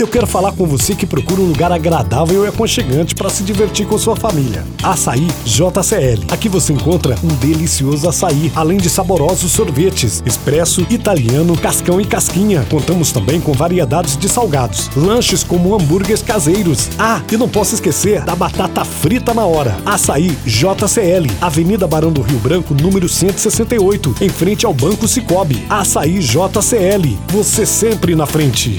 Eu quero falar com você que procura um lugar agradável e aconchegante para se divertir com sua família. Açaí JCL. Aqui você encontra um delicioso açaí, além de saborosos sorvetes, expresso, italiano, cascão e casquinha. Contamos também com variedades de salgados, lanches como hambúrgueres caseiros. Ah, e não posso esquecer da batata frita na hora. Açaí JCL, Avenida Barão do Rio Branco, número 168, em frente ao Banco Cicobi. Açaí JCL. Você sempre na frente.